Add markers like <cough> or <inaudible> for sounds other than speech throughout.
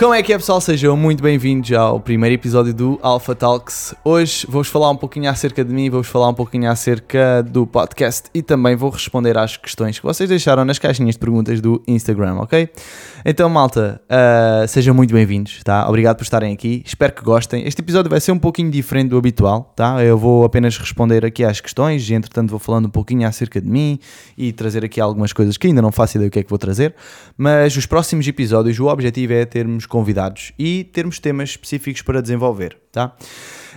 Como é que é pessoal? Sejam muito bem-vindos ao primeiro episódio do Alpha Talks. Hoje vou-vos falar um pouquinho acerca de mim, vou-vos falar um pouquinho acerca do podcast e também vou responder às questões que vocês deixaram nas caixinhas de perguntas do Instagram, ok? Então, malta, uh, sejam muito bem-vindos, tá? Obrigado por estarem aqui, espero que gostem. Este episódio vai ser um pouquinho diferente do habitual, tá? Eu vou apenas responder aqui às questões e, entretanto, vou falando um pouquinho acerca de mim e trazer aqui algumas coisas que ainda não faço ideia do que é que vou trazer, mas os próximos episódios, o objetivo é termos convidados e termos temas específicos para desenvolver, tá?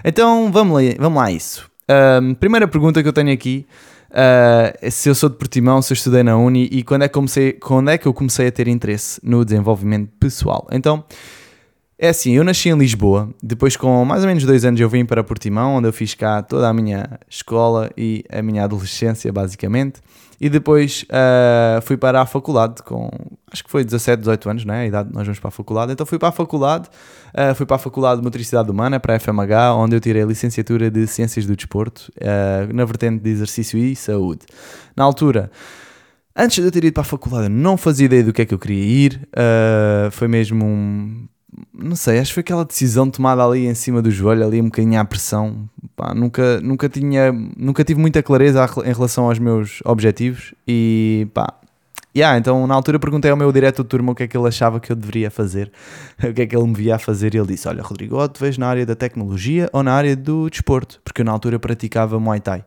Então vamos lá, vamos lá a isso. Primeira pergunta que eu tenho aqui, uh, se eu sou de Portimão, se eu estudei na Uni e quando é, que comecei, quando é que eu comecei a ter interesse no desenvolvimento pessoal. Então, é assim, eu nasci em Lisboa, depois com mais ou menos dois anos eu vim para Portimão, onde eu fiz cá toda a minha escola e a minha adolescência, basicamente, e depois uh, fui para a faculdade com, acho que foi 17, 18 anos, não é? A idade nós vamos para a faculdade, então fui para a faculdade, uh, fui para a Faculdade de Motricidade Humana, para a FMH, onde eu tirei a licenciatura de Ciências do Desporto, uh, na vertente de Exercício e Saúde. Na altura... Antes de eu ter ido para a faculdade, eu não fazia ideia do que é que eu queria ir. Uh, foi mesmo um não sei, acho que foi aquela decisão tomada ali em cima do joelho, ali um bocadinho à pressão. Pá, nunca, nunca, tinha, nunca tive muita clareza em relação aos meus objetivos e pá. Yeah, então na altura perguntei ao meu diretor de turma o que é que ele achava que eu deveria fazer, <laughs> o que é que ele me via a fazer e ele disse, olha Rodrigo, ou te vejo na área da tecnologia ou na área do desporto, porque eu na altura praticava Muay Thai.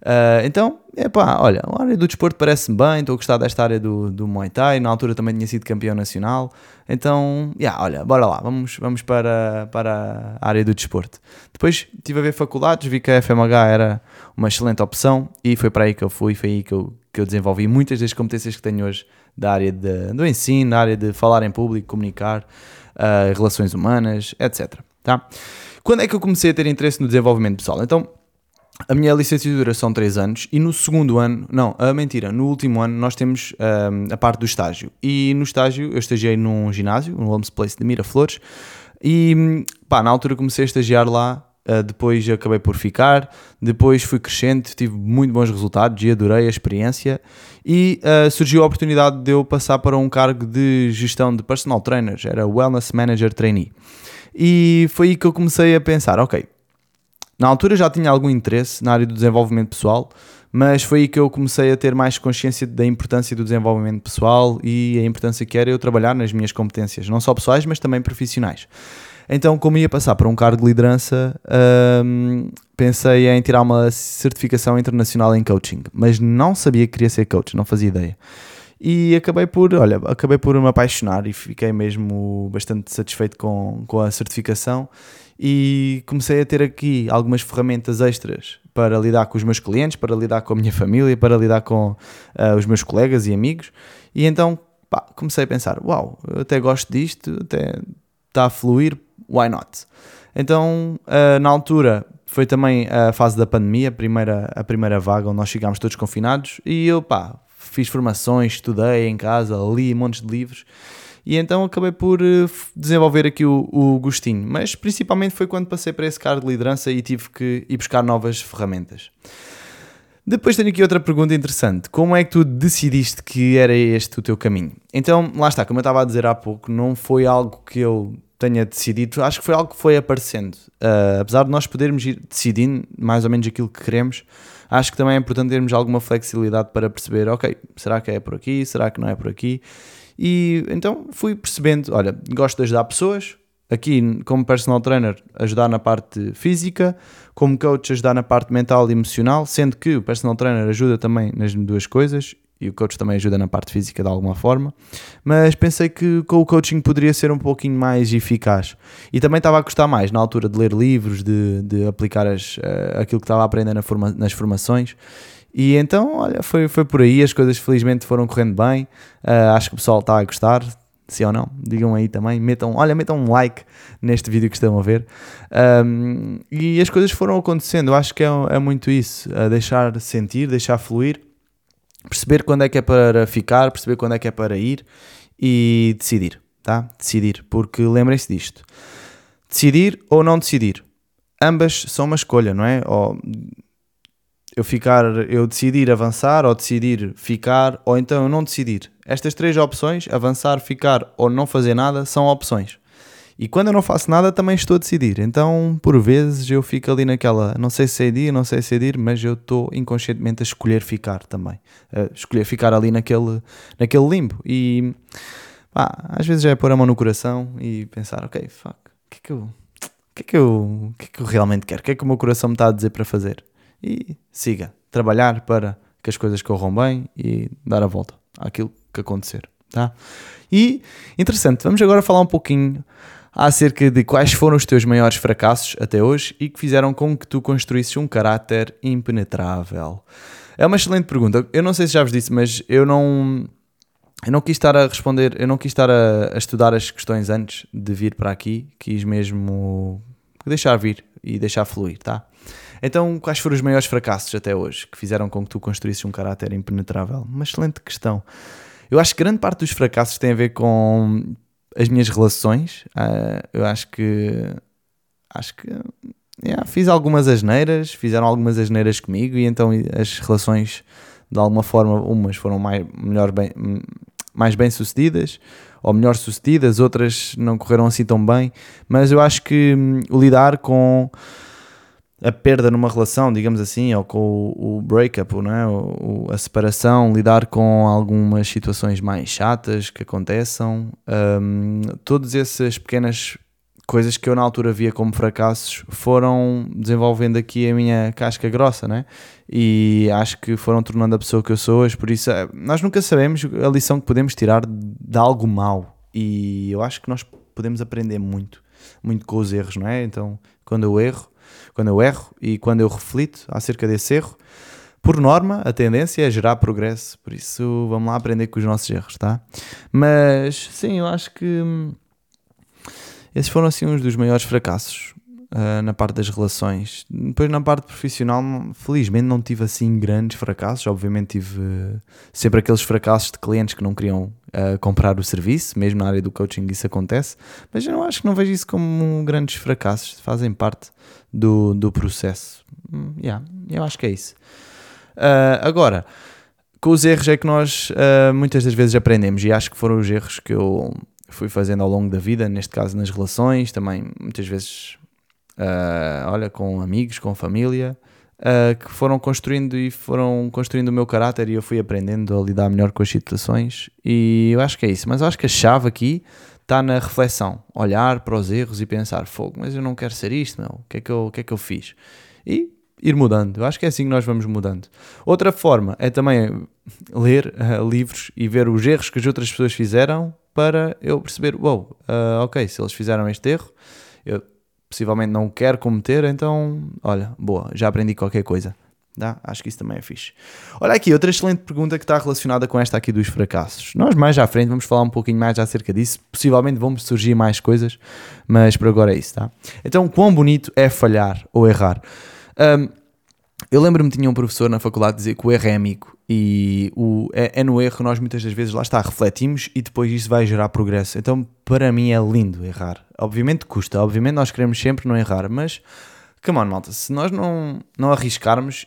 Uh, então, epá, olha, a área do desporto parece-me bem, estou a gostar desta área do, do Muay Thai, na altura também tinha sido campeão nacional, então, yeah, olha, bora lá, vamos, vamos para, para a área do desporto. Depois estive a ver faculdades, vi que a FMH era uma excelente opção e foi para aí que eu fui, foi aí que eu, que eu desenvolvi muitas das competências que tenho hoje da área de, do ensino, da área de falar em público, comunicar, uh, relações humanas, etc. Tá? Quando é que eu comecei a ter interesse no desenvolvimento pessoal? Então, a minha licenciatura são 3 anos e no segundo ano, não, a mentira, no último ano nós temos um, a parte do estágio. E no estágio eu estagiei num ginásio, no Holmes Place de Miraflores, e pá, na altura comecei a estagiar lá, uh, depois acabei por ficar, depois fui crescente, tive muito bons resultados e adorei a experiência. E uh, surgiu a oportunidade de eu passar para um cargo de gestão de personal trainers, era Wellness Manager Trainee. E foi aí que eu comecei a pensar, ok, na altura já tinha algum interesse na área do desenvolvimento pessoal, mas foi aí que eu comecei a ter mais consciência da importância do desenvolvimento pessoal e a importância que era eu trabalhar nas minhas competências, não só pessoais, mas também profissionais. Então, como ia passar para um cargo de liderança, hum, pensei em tirar uma certificação internacional em coaching, mas não sabia que queria ser coach, não fazia ideia. E acabei por, olha, acabei por me apaixonar e fiquei mesmo bastante satisfeito com, com a certificação e comecei a ter aqui algumas ferramentas extras para lidar com os meus clientes, para lidar com a minha família, para lidar com uh, os meus colegas e amigos. E então pá, comecei a pensar: uau, eu até gosto disto, até está a fluir, why not? Então, uh, na altura, foi também a fase da pandemia, a primeira, a primeira vaga, onde nós ficámos todos confinados, e eu pá, fiz formações, estudei em casa, li montes de livros e então acabei por eh, desenvolver aqui o, o gostinho. Mas principalmente foi quando passei para esse cargo de liderança e tive que ir buscar novas ferramentas. Depois tenho aqui outra pergunta interessante. Como é que tu decidiste que era este o teu caminho? Então, lá está, como eu estava a dizer há pouco, não foi algo que eu tenha decidido, acho que foi algo que foi aparecendo. Uh, apesar de nós podermos ir decidindo mais ou menos aquilo que queremos, acho que também é importante termos alguma flexibilidade para perceber, ok, será que é por aqui, será que não é por aqui? E então fui percebendo: olha, gosto de ajudar pessoas. Aqui, como personal trainer, ajudar na parte física, como coach, ajudar na parte mental e emocional, sendo que o personal trainer ajuda também nas duas coisas e o coach também ajuda na parte física de alguma forma, mas pensei que com o coaching poderia ser um pouquinho mais eficaz. E também estava a gostar mais na altura de ler livros, de, de aplicar as, uh, aquilo que estava a aprender na forma, nas formações e então, olha, foi, foi por aí, as coisas felizmente foram correndo bem. Uh, acho que o pessoal está a gostar, se ou não, digam aí também, metam, olha, metam um like neste vídeo que estão a ver. Um, e as coisas foram acontecendo, eu acho que é, é muito isso, deixar sentir, deixar fluir, perceber quando é que é para ficar, perceber quando é que é para ir e decidir, tá? Decidir, porque lembrem-se disto. Decidir ou não decidir. Ambas são uma escolha, não é? Ou eu ficar, eu decidir avançar ou decidir ficar ou então eu não decidir. Estas três opções, avançar, ficar ou não fazer nada, são opções. E quando eu não faço nada, também estou a decidir. Então, por vezes, eu fico ali naquela, não sei se é dia, não sei se é dir, mas eu estou inconscientemente a escolher ficar também. A escolher ficar ali naquele, naquele limbo. E pá, às vezes é pôr a mão no coração e pensar, ok, fuck, o que é que eu, que é que eu, o que é que eu realmente quero? O que é que o meu coração me está a dizer para fazer? E siga, trabalhar para que as coisas corram bem e dar a volta àquilo que acontecer, tá? E interessante, vamos agora falar um pouquinho acerca de quais foram os teus maiores fracassos até hoje e que fizeram com que tu construísses um caráter impenetrável. É uma excelente pergunta. Eu não sei se já vos disse, mas eu não eu não quis estar a responder, eu não quis estar a, a, estudar as questões antes de vir para aqui, quis mesmo deixar vir e deixar fluir, tá? Então, quais foram os maiores fracassos até hoje que fizeram com que tu construísses um caráter impenetrável? Uma excelente questão. Eu acho que grande parte dos fracassos tem a ver com as minhas relações. Uh, eu acho que acho que yeah, fiz algumas asneiras, fizeram algumas asneiras comigo e então as relações de alguma forma umas foram mais melhor bem mais bem sucedidas ou melhor sucedidas, outras não correram assim tão bem, mas eu acho que hum, o lidar com a perda numa relação, digamos assim, ou com o, o breakup, não é? O, a separação, lidar com algumas situações mais chatas que aconteçam, um, todas essas pequenas coisas que eu na altura via como fracassos foram desenvolvendo aqui a minha casca grossa, né? E acho que foram tornando a pessoa que eu sou hoje. Por isso, eh, nós nunca sabemos a lição que podemos tirar de algo mau. E eu acho que nós podemos aprender muito, muito com os erros, não é? Então, quando eu erro, quando eu erro e quando eu reflito acerca desse erro, por norma, a tendência é gerar progresso. Por isso, vamos lá aprender com os nossos erros, tá? Mas, sim, eu acho que hum, esses foram assim uns dos maiores fracassos uh, na parte das relações. Depois na parte profissional, felizmente não tive assim grandes fracassos. Obviamente tive uh, sempre aqueles fracassos de clientes que não queriam uh, comprar o serviço, mesmo na área do coaching isso acontece. Mas eu não acho que não vejo isso como grandes fracassos, fazem parte do, do processo. Hum, yeah, eu acho que é isso. agora, com os erros é que nós muitas das vezes aprendemos e acho que foram os erros que eu fui fazendo ao longo da vida, neste caso nas relações, também muitas vezes, uh, olha, com amigos, com família, uh, que foram construindo e foram construindo o meu caráter e eu fui aprendendo a lidar melhor com as situações e eu acho que é isso. Mas eu acho que a chave aqui está na reflexão, olhar para os erros e pensar, fogo, mas eu não quero ser isto, meu, o que é que eu, o que é que eu fiz? E ir mudando. Eu acho que é assim que nós vamos mudando. Outra forma é também ler uh, livros e ver os erros que as outras pessoas fizeram para eu perceber, wow, uh, ok, se eles fizeram este erro, eu possivelmente não quero cometer, então, olha, boa, já aprendi qualquer coisa. Dá? Acho que isso também é fixe. Olha aqui, outra excelente pergunta que está relacionada com esta aqui dos fracassos. Nós mais à frente vamos falar um pouquinho mais acerca disso. Possivelmente vão surgir mais coisas, mas por agora é isso, tá? Então, quão bonito é falhar ou errar? Um, eu lembro-me tinha um professor na faculdade dizer que o erro é amigo e o, é, é, no erro nós muitas das vezes lá está, refletimos e depois isso vai gerar progresso. Então para mim é lindo errar. Obviamente custa, obviamente nós queremos sempre não errar, mas come on malta, se nós não, não arriscarmos,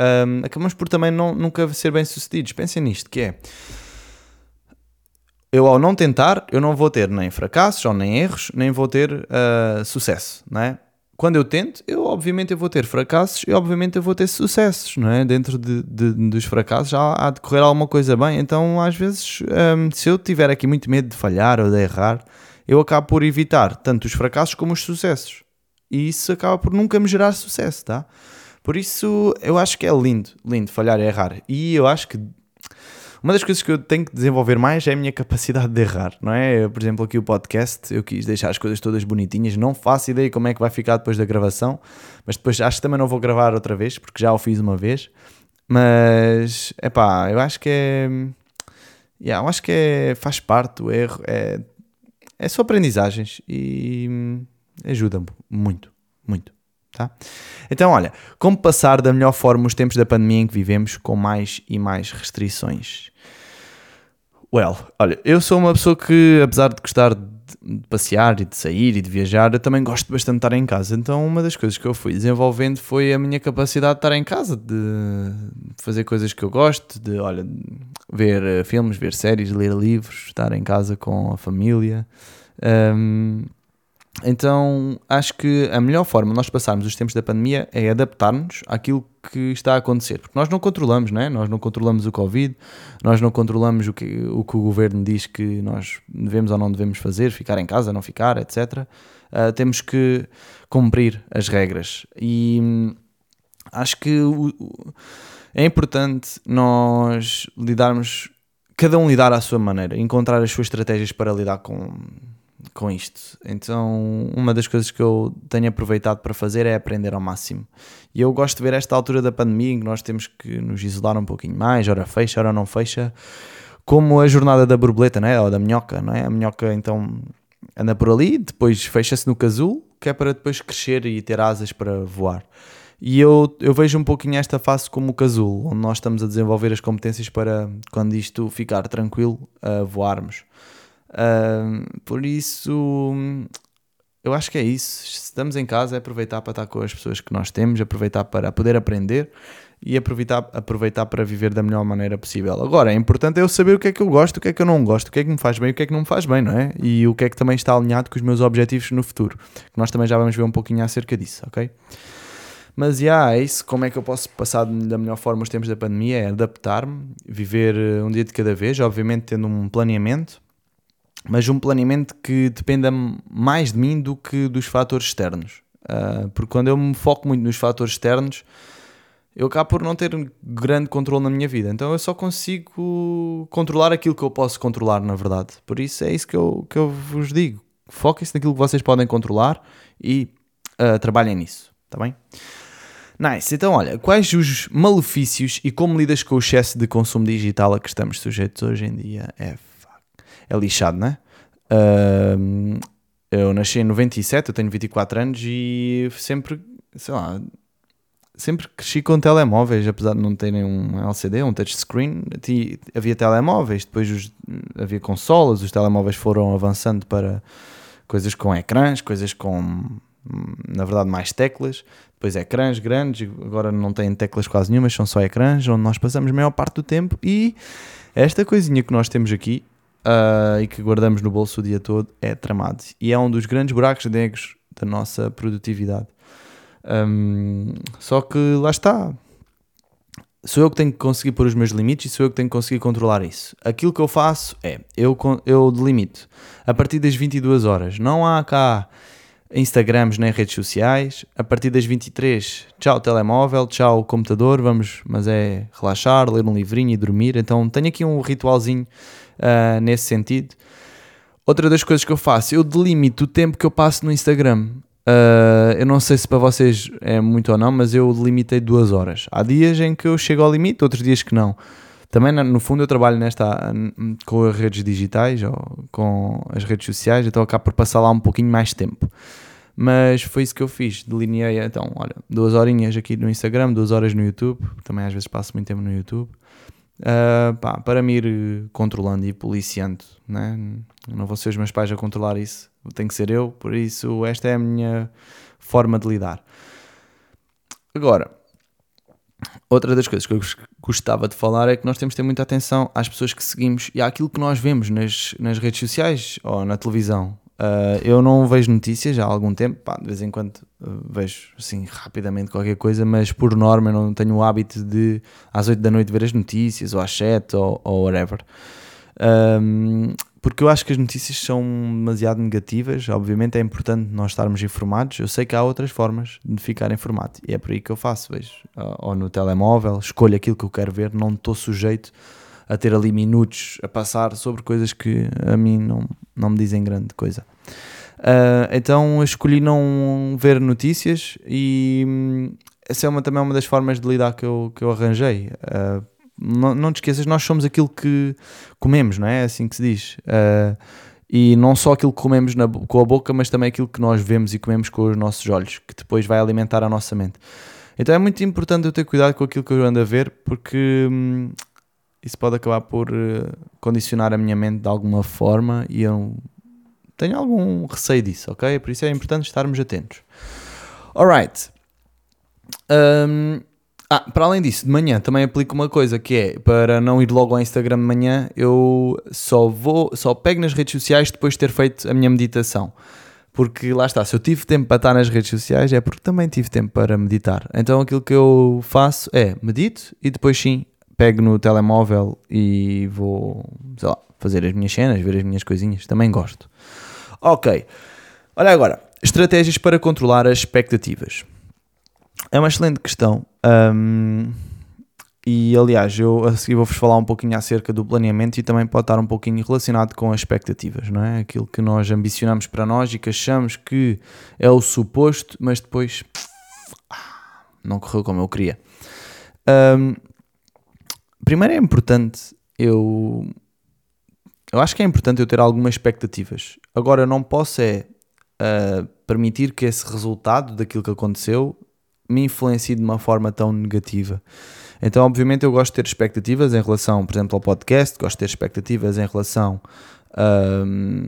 um, acabamos por também não, nunca ser bem sucedidos. Pensem nisto, que é eu ao não tentar, eu não vou ter nem fracassos ou nem erros, nem vou ter uh, sucesso, não é? Quando eu tento, eu obviamente eu vou ter fracassos e obviamente eu vou ter sucessos, não é? Dentro de, de, dos fracassos há, há de correr alguma coisa bem. Então, às vezes, um, se eu tiver aqui muito medo de falhar ou de errar, eu acabo por evitar tanto os fracassos como os sucessos. E isso acaba por nunca me gerar sucesso, tá? Por isso, eu acho que é lindo, lindo falhar e errar. E eu acho que uma das coisas que eu tenho que desenvolver mais é a minha capacidade de errar, não é? Por exemplo, aqui o podcast, eu quis deixar as coisas todas bonitinhas, não faço ideia como é que vai ficar depois da gravação, mas depois acho que também não vou gravar outra vez, porque já o fiz uma vez. Mas, é pá, eu acho que é. Yeah, eu acho que é, faz parte do erro, é, é só aprendizagens e ajuda muito, muito. Tá? Então, olha, como passar da melhor forma os tempos da pandemia em que vivemos com mais e mais restrições? Well, olha, eu sou uma pessoa que, apesar de gostar de passear e de sair e de viajar, eu também gosto bastante de estar em casa. Então, uma das coisas que eu fui desenvolvendo foi a minha capacidade de estar em casa, de fazer coisas que eu gosto, de, olha, ver eh, filmes, ver séries, ler livros, estar em casa com a família. Um, Então acho que a melhor forma de nós passarmos os tempos da pandemia é adaptar-nos àquilo que está a acontecer. Porque nós não controlamos, né? nós não controlamos o Covid, nós não controlamos o que, o que o governo diz que nós devemos ou não devemos fazer, ficar em casa, não ficar, etc. Uh, ah, temos que cumprir as regras. E hum, acho que o, é importante nós lidarmos, cada um lidar à sua maneira, encontrar as suas estratégias para lidar com com isto. Então, uma das coisas que eu tenho aproveitado para fazer é aprender ao máximo. E eu gosto de ver esta altura da pandemia em que nós temos que nos isolar um pouquinho mais, hora fecha, hora não fecha, como a jornada da borboleta, não é? Ou da minhoca, não é? A minhoca então anda por ali, depois fecha-se no casulo, que é para depois crescer e ter asas para voar. E eu, eu vejo um pouquinho esta fase como o casulo, onde nós estamos a desenvolver as competências para, quando isto ficar tranquilo, voarmos. Por isso, eu acho que é isso. Se estamos em casa, é aproveitar para estar com as pessoas que nós temos, aproveitar para poder aprender e aproveitar, aproveitar para viver da melhor maneira possível. Agora, é importante eu saber o que é que eu gosto, o que é que eu não gosto, o que é que me faz bem o que é que não me faz bem, não é? E o que é que também está alinhado com os meus objetivos no futuro. Que nós também já vamos ver um pouquinho acerca disso, ok? Mas já yeah, é isso. Como é que eu posso passar da melhor forma os tempos da pandemia? É adaptar-me, viver eh, um dia de cada vez, obviamente tendo um planeamento mas um planeamento que dependa mais de mim do que dos fatores externos. Uh, porque quando eu me foco muito nos fatores externos, eu acabo por não ter grande controle na minha vida. Então eu só consigo controlar aquilo que eu posso controlar, na verdade. Por isso é isso que eu, que eu vos digo. Foquem-se naquilo que vocês podem controlar e uh, trabalhem nisso, tá bem? Nice. Então, olha, quais os malefícios e como lidas com o excesso de consumo digital a que estamos sujeitos hoje em dia? É é lixado, não é? Uh, eu nasci em 97, eu tenho 24 anos e sempre, sei lá, sempre cresci com telemóveis, apesar de não terem um LCD, um touchscreen, havia telemóveis, depois os, havia consolas, os telemóveis foram avançando para coisas com ecrãs, coisas com, na verdade, mais teclas, depois ecrãs grandes, agora não têm teclas quase nenhumas, são só ecrãs, onde nós passamos a maior parte do tempo e esta coisinha que nós temos aqui uh, e que guardamos no bolso o dia todo é tramado. E é um dos grandes buracos negros da nossa produtividade. Um, só que lá está. Sou eu que tenho que conseguir pôr os meus limites e sou eu que tenho que conseguir controlar isso. Aquilo que eu faço é, eu, eu delimito a partir das 22 horas. Não há cá Instagrams nem redes sociais. A partir das 23, tchau telemóvel, tchau computador, vamos, mas é relaxar, ler um livrinho e dormir. Então tenho aqui um ritualzinho uh, nesse sentido. Outra das coisas que eu faço, eu delimito o tempo que eu passo no Instagram. Uh, eu não sei se para vocês é muito ou não, mas eu delimitei duas horas. Há dias em que eu chego ao limite, outros dias que não. Também, no fundo, eu trabalho nesta, com as redes digitais ou com as redes sociais, então acabo por passar lá um pouquinho mais tempo. Mas foi isso que eu fiz. Delineei, então, olha, duas horinhas aqui no Instagram, duas horas no YouTube. Também às vezes passo muito tempo no YouTube uh, pá, para me ir controlando e policiando. Né? Não vou ser os meus pais a controlar isso, tem que ser eu, por isso esta é a minha forma de lidar. Agora, outra das coisas que eu gostava de falar é que nós temos de ter muita atenção às pessoas que seguimos e àquilo que nós vemos nas, nas redes sociais ou na televisão. Uh, eu não vejo notícias há algum tempo, pá, de vez em quando uh, vejo assim rapidamente qualquer coisa, mas por norma eu não tenho o hábito de às 8 da noite ver as notícias, ou às 7 ou, ou whatever. Um, porque eu acho que as notícias são demasiado negativas. Obviamente é importante nós estarmos informados. Eu sei que há outras formas de ficar informado e é por aí que eu faço. Vejo, ou no telemóvel, escolho aquilo que eu quero ver, não estou sujeito a ter ali minutos a passar sobre coisas que a mim não, não me dizem grande coisa. Uh, então escolhi não ver notícias e hum, essa é uma, também uma das formas de lidar que eu, que eu arranjei. Uh, não, não te esqueças, nós somos aquilo que comemos, não é? É assim que se diz. Uh, e não só aquilo que comemos na, com a boca, mas também aquilo que nós vemos e comemos com os nossos olhos, que depois vai alimentar a nossa mente. Então é muito importante eu ter cuidado com aquilo que eu ando a ver, porque hum, isso pode acabar por condicionar a minha mente de alguma forma e eu tenho algum receio disso, ok? Por isso é importante estarmos atentos. Alright. Um, ah, para além disso, de manhã também aplico uma coisa que é para não ir logo ao Instagram de manhã, eu só vou, só pego nas redes sociais depois de ter feito a minha meditação. Porque lá está, se eu tive tempo para estar nas redes sociais é porque também tive tempo para meditar. Então aquilo que eu faço é medito e depois sim pego no telemóvel e vou, sei lá, fazer as minhas cenas, ver as minhas coisinhas. Também gosto. Ok. Olha agora, estratégias para controlar as expectativas. É uma excelente questão. Um, e aliás, eu a seguir vou-vos falar um pouquinho acerca do planeamento e também pode estar um pouquinho relacionado com as expectativas, não é? Aquilo que nós ambicionamos para nós e que achamos que é o suposto, mas depois não correu como eu queria. Um, primeiro é importante eu. Eu acho que é importante eu ter algumas expectativas. Agora, eu não posso é uh, permitir que esse resultado daquilo que aconteceu me influencie de uma forma tão negativa. Então, obviamente, eu gosto de ter expectativas em relação, por exemplo, ao podcast, gosto de ter expectativas em relação um,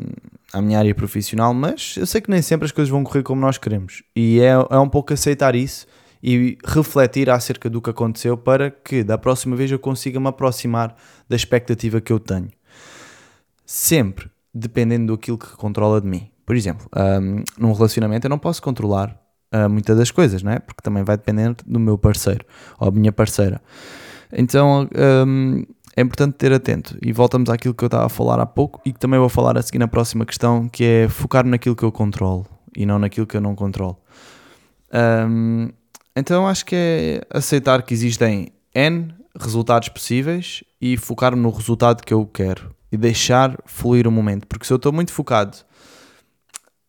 à minha área profissional, mas eu sei que nem sempre as coisas vão correr como nós queremos. E é, é um pouco aceitar isso e refletir acerca do que aconteceu para que da próxima vez eu consiga me aproximar da expectativa que eu tenho. Sempre dependendo daquilo que controla de mim. Por exemplo, um, num relacionamento eu não posso controlar uh, muitas das coisas, não é? Porque também vai depender do meu parceiro ou da minha parceira. Então um, é importante ter atento. E voltamos àquilo que eu estava a falar há pouco e que também vou falar a seguir na próxima questão, que é focar naquilo que eu controlo e não naquilo que eu não controlo. Um, então acho que é aceitar que existem N resultados possíveis e focar no resultado que eu quero e deixar fluir o momento. Porque se eu estou muito focado,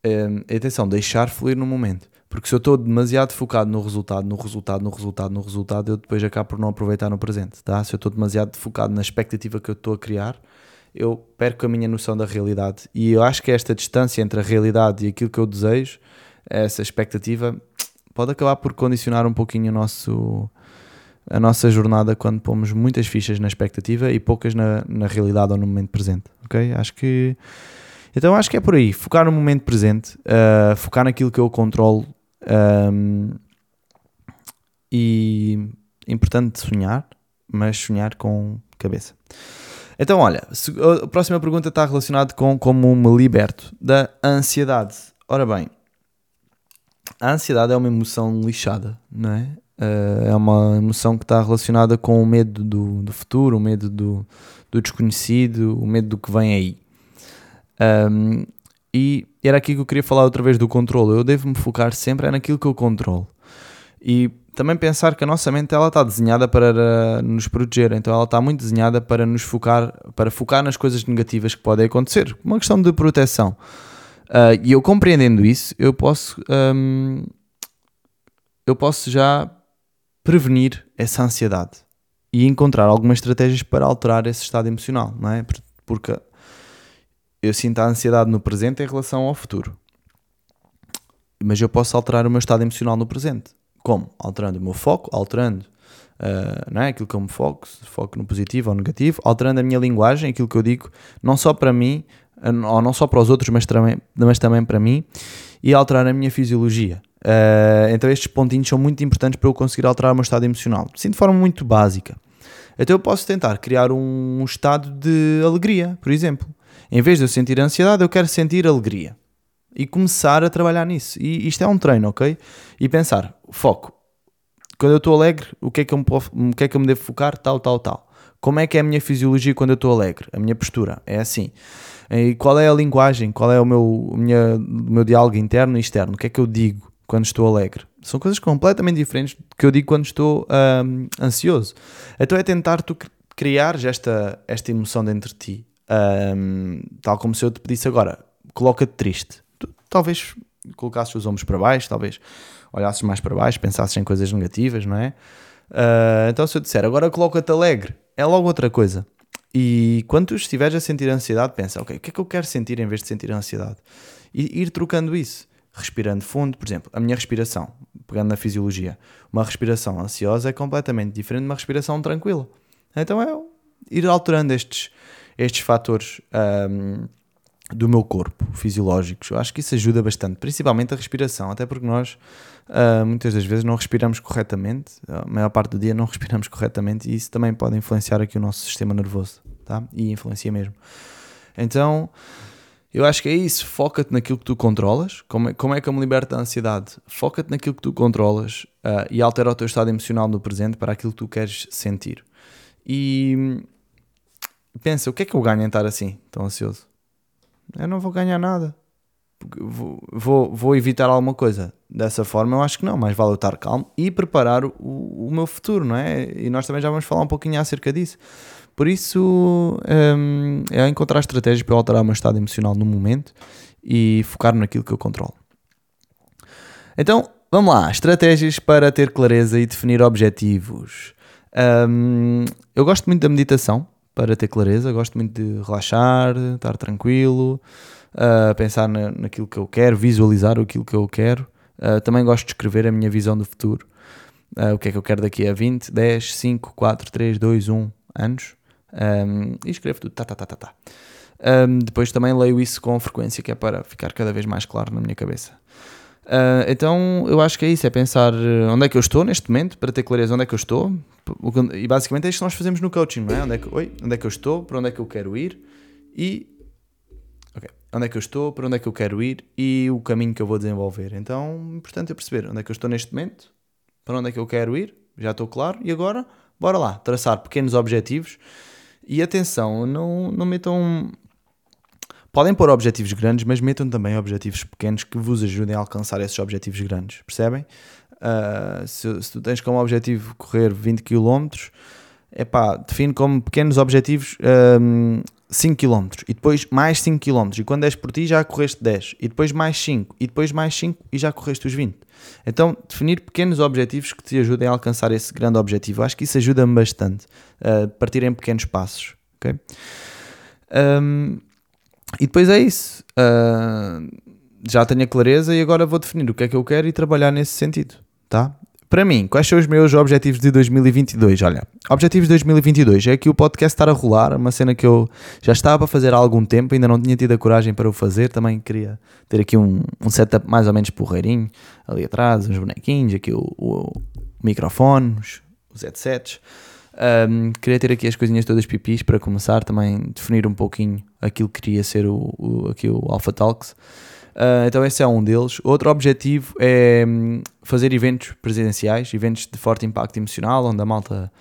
um, atenção, deixar fluir no momento. Porque se eu estou demasiado focado no resultado, no resultado, no resultado, no resultado, eu depois acabo por não aproveitar no presente, tá? Se eu estou demasiado focado na expectativa que eu estou a criar, eu perco a minha noção da realidade. E eu acho que esta distância entre a realidade e aquilo que eu desejo, essa expectativa, pode acabar por condicionar um pouquinho o nosso, a nossa jornada quando pomos muitas fichas na expectativa e poucas na, na realidade ou no momento presente, ok? Acho que... Então acho que é por aí, focar no momento presente, uh, focar naquilo que eu controlo um, e é importante sonhar, mas sonhar com cabeça. Então, olha, a próxima pergunta está relacionada com como me liberto da ansiedade. Ora bem, a ansiedade é uma emoção lixada, não é? Uh, é uma emoção que está relacionada com o medo do, do futuro, o medo do, do desconhecido, o medo do que vem aí. Um, e era aqui que eu queria falar outra vez do controle. Eu devo me focar sempre é naquilo que eu controlo. E também pensar que a nossa mente ela está desenhada para nos proteger, então ela está muito desenhada para nos focar, para focar nas coisas negativas que podem acontecer, uma questão de proteção. Uh, e eu compreendendo isso, eu posso, um, eu posso já prevenir essa ansiedade e encontrar algumas estratégias para alterar esse estado emocional, não é? Porque eu sinto a ansiedade no presente em relação ao futuro. Mas eu posso alterar o meu estado emocional no presente. Como? Alterando o meu foco, alterando uh, não é? aquilo que eu me foco, foco no positivo ou negativo, alterando a minha linguagem, aquilo que eu digo, não só para mim, ou não só para os outros, mas também, mas também para mim, e alterar a minha fisiologia. Uh, então estes pontinhos são muito importantes para eu conseguir alterar o meu estado emocional. Sim, de forma muito básica. Então eu posso tentar criar um estado de alegria, por exemplo. Em vez de eu sentir ansiedade, eu quero sentir alegria. E começar a trabalhar nisso. E isto é um treino, ok? E pensar, foco. Quando eu estou alegre, o que, é que eu me, o que é que eu me devo focar? Tal, tal, tal. Como é que é a minha fisiologia quando eu estou alegre? A minha postura é assim. E qual é a linguagem? Qual é o meu, minha, o meu diálogo interno e externo? O que é que eu digo quando estou alegre? São coisas completamente diferentes do que eu digo quando estou um, ansioso. Então é tentar tu criar esta, esta emoção dentro de ti. Um, tal como se eu te pedisse agora, coloca-te triste. Tu, talvez colocasses os ombros para baixo, talvez olhasses mais para baixo, pensasses em coisas negativas, não é? Uh, então se eu disser agora coloca-te alegre, é logo outra coisa. E quando tu estiveres a sentir ansiedade, pensa, ok, o que é que eu quero sentir em vez de sentir ansiedade? E ir trocando isso, respirando fundo, por exemplo, a minha respiração, pegando na fisiologia, uma respiração ansiosa é completamente diferente de uma respiração tranquila. Então é ir alterando estes, estes fatores um, do meu corpo, fisiológicos. Eu acho que isso ajuda bastante, principalmente a respiração, até porque nós uh, muitas das vezes não respiramos corretamente, a maior parte do dia não <laughs> respiramos corretamente e isso também pode influenciar aqui o nosso sistema nervoso, tá? E influencia mesmo. Então, eu acho que é isso. Foca-te naquilo que tu controlas. Como é, como é que eu me liberto da ansiedade? Foca-te naquilo que tu controlas uh, e altera o teu estado emocional no presente para aquilo que tu queres sentir. E pensa, o que é que eu ganho em estar assim, tão ansioso? Eu não vou ganhar nada. Vou, vou, vou, evitar alguma coisa. Dessa forma, eu acho que não. Mais vale eu estar calmo e preparar o, o meu futuro, não é? E nós também já vamos falar um pouquinho acerca disso. Por isso, um, é encontrar estratégias para eu alterar o meu estado emocional no momento e focar naquilo que eu controlo. Então, vamos lá. Estratégias para ter clareza e definir objetivos. Um, eu gosto muito da meditação para ter clareza. Gosto muito de relaxar, estar tranquilo, uh, pensar na, naquilo que eu quero, visualizar aquilo que eu quero. Uh, também gosto de escrever a minha visão do futuro. Uh, o que é que eu quero daqui a 20, 10, 5, 4, 3, 2, 1 anos. Um, e escrevo tudo, tá, tá, tá, tá, tá. Um, depois também leio isso com frequência, que é para ficar cada vez mais claro na minha cabeça. Uh, então eu acho que é isso, é pensar eh, onde é que eu estou neste momento, para ter clareza onde é que eu estou. E basicamente é isto que nós fazemos no coaching, não é? Onde é que, oi, onde é que eu estou, para onde é que eu quero ir e. Ok, onde é que eu estou, para onde é que eu quero ir e o caminho que eu vou desenvolver. Então, importante é perceber onde é que eu estou neste momento, para onde é que eu quero ir, já estou claro, e agora, bora lá, traçar pequenos objetivos e atenção, não, não metam. Podem pôr objetivos grandes, mas metam também objetivos pequenos que vos ajudem a alcançar esses objetivos grandes, percebem? Uh, se, se, tu tens como objetivo correr 20 km, epá, define como pequenos objetivos um, 5 km e depois mais 5 km. E quando és por ti já correste 10, e depois mais 5, e depois mais 5 e já correste os 20. Então, definir pequenos objetivos que te ajudem a alcançar esse grande objetivo. Acho que isso ajuda-me bastante. Uh, partir em pequenos passos. ok? Um, e depois é isso. Uh, já tenho a clareza e agora vou definir o que é que eu quero e trabalhar nesse sentido. Tá? Para mim, quais são os meus objetivos de 2022? Olha, objetivos de 2022 é aqui o podcast estar a rolar, uma cena que eu já estava a fazer há algum tempo, ainda não tinha tido a coragem para o fazer, também queria ter aqui um, um setup mais ou menos porreirinho, ali atrás, uns bonequinhos, aqui o, o, o microfone, os, os headsets. Um, queria ter aqui as coisinhas todas pipis para começar, também definir um pouquinho aquilo que queria ser o, o, aqui o Alpha Talks. Uh, então esse é um deles. Outro objetivo é hum, fazer eventos presidenciais, eventos de forte impacto emocional, onde a malta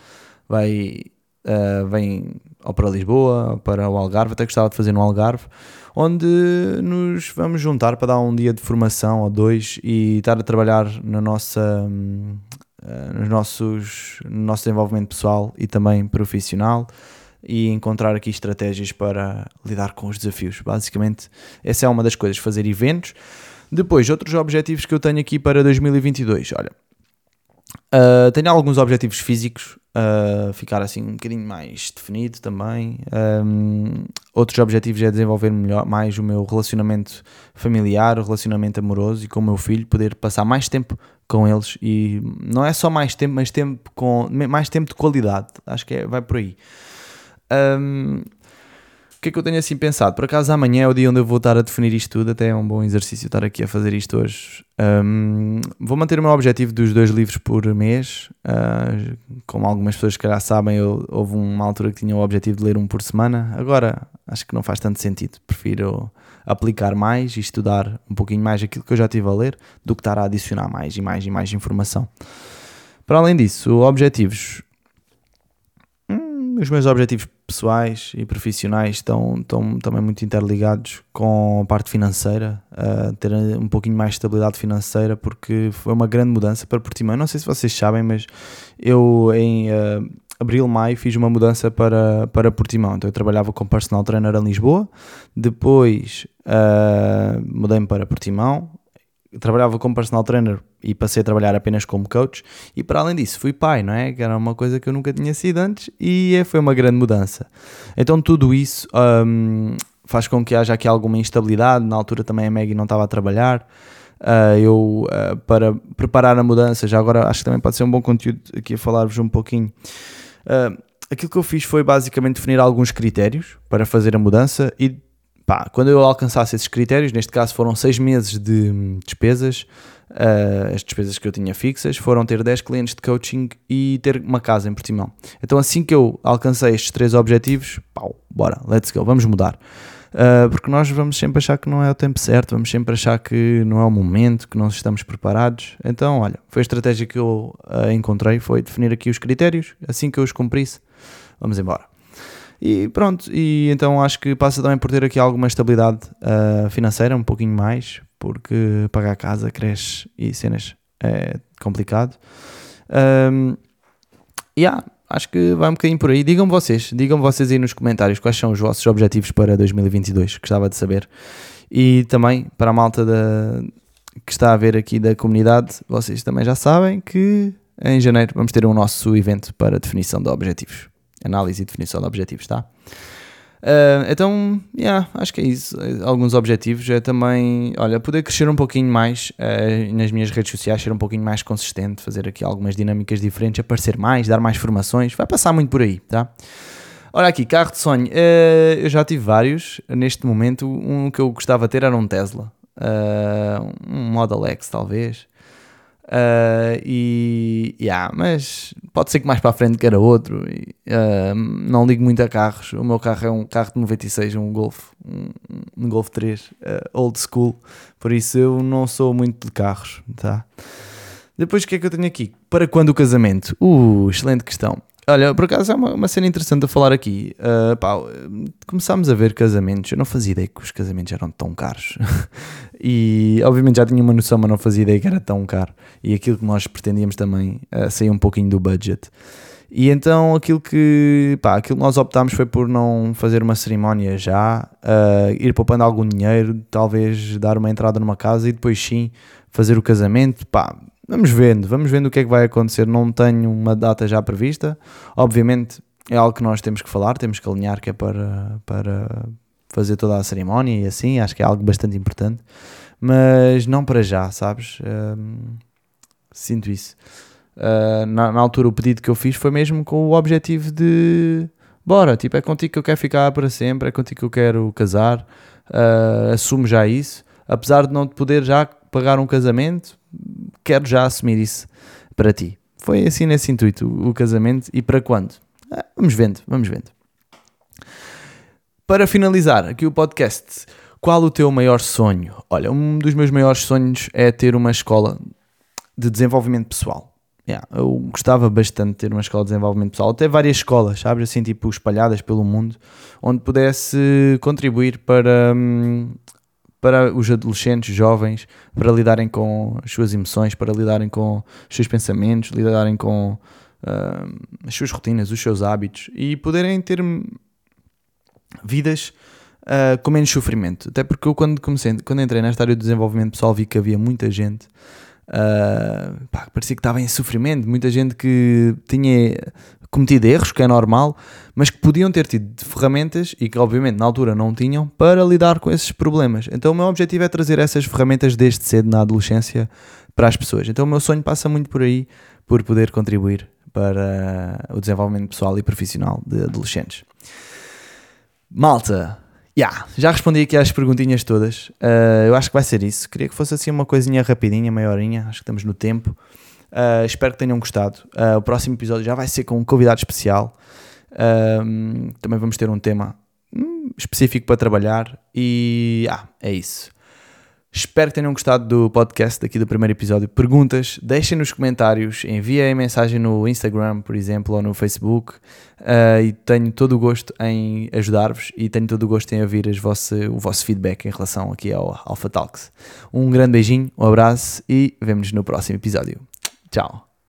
vai uh, vem ou para Lisboa, ou para o Algarve, até gostava de fazer no Algarve, onde nos vamos juntar para dar um dia de formação ou dois e estar a trabalhar na nossa, uh, nos nossos, no nosso desenvolvimento pessoal e também profissional e encontrar aqui estratégias para lidar com os desafios. Basicamente, essa é uma das coisas, fazer eventos. Depois, outros objetivos que eu tenho aqui para 2022. Olha, uh, tenho alguns objetivos físicos, uh, ficar assim um bocadinho mais definido também. Um, outros objetivos é desenvolver melhor, mais o meu relacionamento familiar, o relacionamento amoroso e com o meu filho, poder passar mais tempo com eles e não é só mais tempo, mas tempo com mais tempo de qualidade. Acho que é, vai por aí. Um, o que é que eu tenho assim pensado? Por acaso amanhã é o dia onde eu vou estar a definir isto tudo, até é um bom exercício estar aqui a fazer isto hoje. Um, vou manter o meu objetivo dos dois livros por mês. Uh, como algumas pessoas que já sabem, eu, houve uma altura que tinha o objetivo de ler um por semana. Agora acho que não faz tanto sentido. Prefiro aplicar mais e estudar um pouquinho mais aquilo que eu já tive a ler do que estar a adicionar mais e mais e mais informação. Para além disso, objetivos os meus objetivos pessoais e profissionais estão, estão também muito interligados com a parte financeira, uh, ter um pouquinho mais de estabilidade financeira, porque foi uma grande mudança para Portimão. Não sei se vocês sabem, mas eu em uh, abril, maio fiz uma mudança para, para Portimão. Então eu trabalhava como personal trainer em Lisboa, depois uh, mudei-me para Portimão, trabalhava como personal trainer e passei a trabalhar apenas como coach e para além disso fui pai, não é? Que era uma coisa que eu nunca tinha sido antes e é, foi uma grande mudança. Então tudo isso um, faz com que haja aqui alguma instabilidade, na altura também a Maggie não estava a trabalhar, uh, eu uh, para preparar a mudança, já agora acho que também pode ser um bom conteúdo aqui a falar-vos um pouquinho. Uh, aquilo que eu fiz foi basicamente definir alguns critérios para fazer a mudança e pá, quando eu alcançasse esses critérios, neste caso foram seis meses de hum, despesas, uh, as despesas que eu tinha fixas, foram ter 10 clientes de coaching e ter uma casa em Portimão. Então assim que eu alcancei estes três objetivos, pau, bora, let's go, vamos mudar. Uh, porque nós vamos sempre achar que não é o tempo certo, vamos sempre achar que não é o momento, que não estamos preparados. Então, olha, foi a estratégia que eu uh, encontrei, foi definir aqui os critérios, assim que eu os cumprisse, vamos embora. E pronto, e então acho que passa também por ter aqui alguma estabilidade uh, financeira, um pouquinho mais, porque pagar a casa, cresce e cenas é complicado. Um, yeah, acho que vai um bocadinho por aí. Digam vocês, digam vocês aí nos comentários quais são os vossos objetivos para 2022, gostava de saber. E também para a malta da, que está a ver aqui da comunidade, vocês também já sabem que em janeiro vamos ter o um nosso evento para definição de objetivos. Análise e definição de objetivos, tá? Uh, então, yeah, acho que é isso. Alguns objetivos. É também, olha, poder crescer um pouquinho mais uh, nas minhas redes sociais, ser um pouquinho mais consistente, fazer aqui algumas dinâmicas diferentes, aparecer mais, dar mais formações, vai passar muito por aí, tá? Olha aqui, carro de sonho, uh, eu já tive vários, neste momento um que eu gostava de ter era um Tesla, um Model X talvez, Uh, e yeah, mas pode ser que mais para a frente queira outro. E, uh, não ligo muito a carros. O meu carro é um carro de 96, um Golf, um, um Golf 3, uh, ah, old school. Por isso eu não sou muito de carros, tá? Depois o que é que eu tenho aqui? Para quando o casamento? Uh, excelente questão. Olha, por acaso é uma, uma cena interessante a falar aqui. Uh, pá, começámos a ver casamentos. Eu não fazia ideia que os casamentos eram tão caros. <laughs> e obviamente já tinha uma noção, mas não fazia ideia que era tão caro. E aquilo que nós pretendíamos também uh, sair um pouquinho do budget. E então aquilo que, pá, aquilo que nós optámos foi por não fazer uma cerimónia já, uh, ir poupando algum dinheiro, talvez dar uma entrada numa casa e depois sim fazer o casamento. Pá, Vamos vendo, vamos vendo o que é que vai acontecer. Não tenho uma data já prevista. Obviamente é algo que nós temos que falar, temos que alinhar, que é para, para fazer toda a cerimónia e assim. Acho que é algo bastante importante, mas não para já, sabes? Uh, sinto isso. Uh, na, na, altura, o pedido que eu fiz foi mesmo com o objetivo de bora, tipo, é contigo que eu quero ficar para sempre, é contigo que eu quero casar. Uh, assumo já isso, apesar de não poder já pagar um casamento quero já assumir isso para ti. Foi assim nesse intuito o, casamento e para quando? Ah, vamos vendo, vamos vendo. Para finalizar aqui o podcast, qual o teu maior sonho? Olha, um dos meus maiores sonhos é ter uma escola de desenvolvimento pessoal. Yeah, eu gostava bastante de ter uma escola de desenvolvimento pessoal, até várias escolas, sabes, assim, tipo espalhadas pelo mundo, onde pudesse contribuir para hum, para os adolescentes, jovens, para lidarem com as suas emoções, para lidarem com os seus pensamentos, lidarem com uh, as suas rotinas, os seus hábitos e poderem ter vidas uh, com menos sofrimento. Até porque eu, quando comecei, quando entrei nesta área do desenvolvimento pessoal, vi que havia muita gente Uh, pá, parecia que estava em sofrimento, muita gente que tinha cometido erros, que é normal, mas que podiam ter tido ferramentas e que obviamente na altura não tinham para lidar com esses problemas. Então o meu objetivo é trazer essas ferramentas desde cedo na adolescência para as pessoas. Então o meu sonho passa muito por aí, por poder contribuir para o desenvolvimento pessoal e profissional de adolescentes. Malta, yeah, já respondi aqui às perguntinhas todas. Uh, eu acho que vai ser isso. Queria que fosse assim uma coisinha rapidinha, meia horinha. Acho que estamos no tempo. Uh, espero que tenham gostado. Uh, o próximo episódio já vai ser com um convidado especial. Uh, também vamos ter um tema hum, específico para trabalhar. E ah, é isso. Espero que tenham gostado do podcast daqui do primeiro episódio. Perguntas, deixem nos comentários, enviem mensagem no Instagram, por exemplo, ou no Facebook. Uh, e tenho todo o gosto em ajudar-vos e tenho todo o gosto em ouvir o vosso feedback em relação aqui ao Alpha Talks. Um grande beijinho, um abraço e vemo-nos no próximo episódio. Tchau.